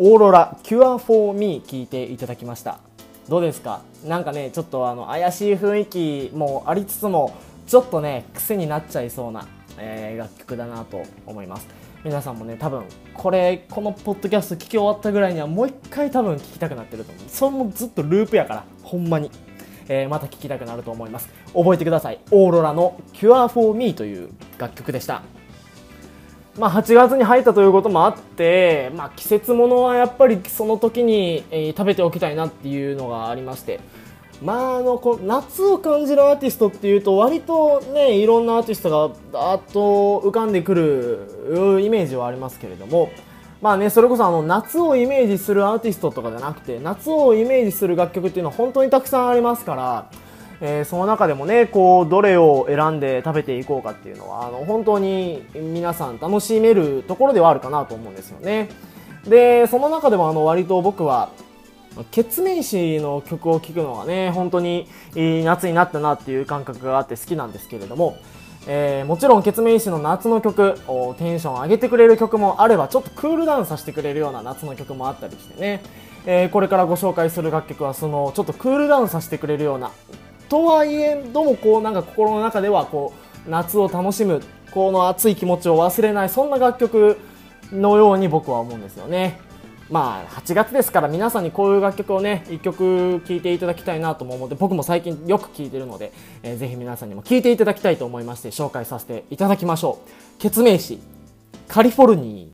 オーロラ Cure for Me 聞いていただきました。どうですか？なんかねちょっとあの怪しい雰囲気もありつつもちょっとね癖になっちゃいそうな、えー、楽曲だなと思います。皆さんもね多分これこのポッドキャスト聞き終わったぐらいにはもう一回多分聞きたくなってると思う。それもずっとループやからほんまに、えー、また聞きたくなると思います。覚えてください。オーロラの Cure for Me という楽曲でした。まあ、8月に入ったということもあって、まあ、季節ものはやっぱりその時に、えー、食べておきたいなっていうのがありまして。まあ、あのこ夏を感じるアーティストっていうと割とねいろんなアーティストがだーっと浮かんでくるイメージはありますけれども。まあねそれこそあの夏をイメージするアーティストとかじゃなくて夏をイメージする楽曲っていうのは本当にたくさんありますから、えー、その中でもねこうどれを選んで食べていこうかっていうのはあの本当に皆さん楽しめるところではあるかなと思うんですよね。でその中でもあの割と僕はケツメイシの曲を聴くのがね本当に夏になったなっていう感覚があって好きなんですけれども、えー、もちろんケツメイシの夏の曲テンション上げてくれる曲もあればちょっとクールダウンさせてくれるような夏の曲もあったりしてね、えー、これからご紹介する楽曲はそのちょっとクールダウンさせてくれるようなとはいえどもこうなんか心の中ではこう夏を楽しむこの熱い気持ちを忘れないそんな楽曲のように僕は思うんですよね。まあ8月ですから皆さんにこういう楽曲をね1曲聴いていただきたいなとも思って僕も最近よく聴いてるので、えー、ぜひ皆さんにも聴いていただきたいと思いまして紹介させていただきましょう。ケツメイシカリフォルニ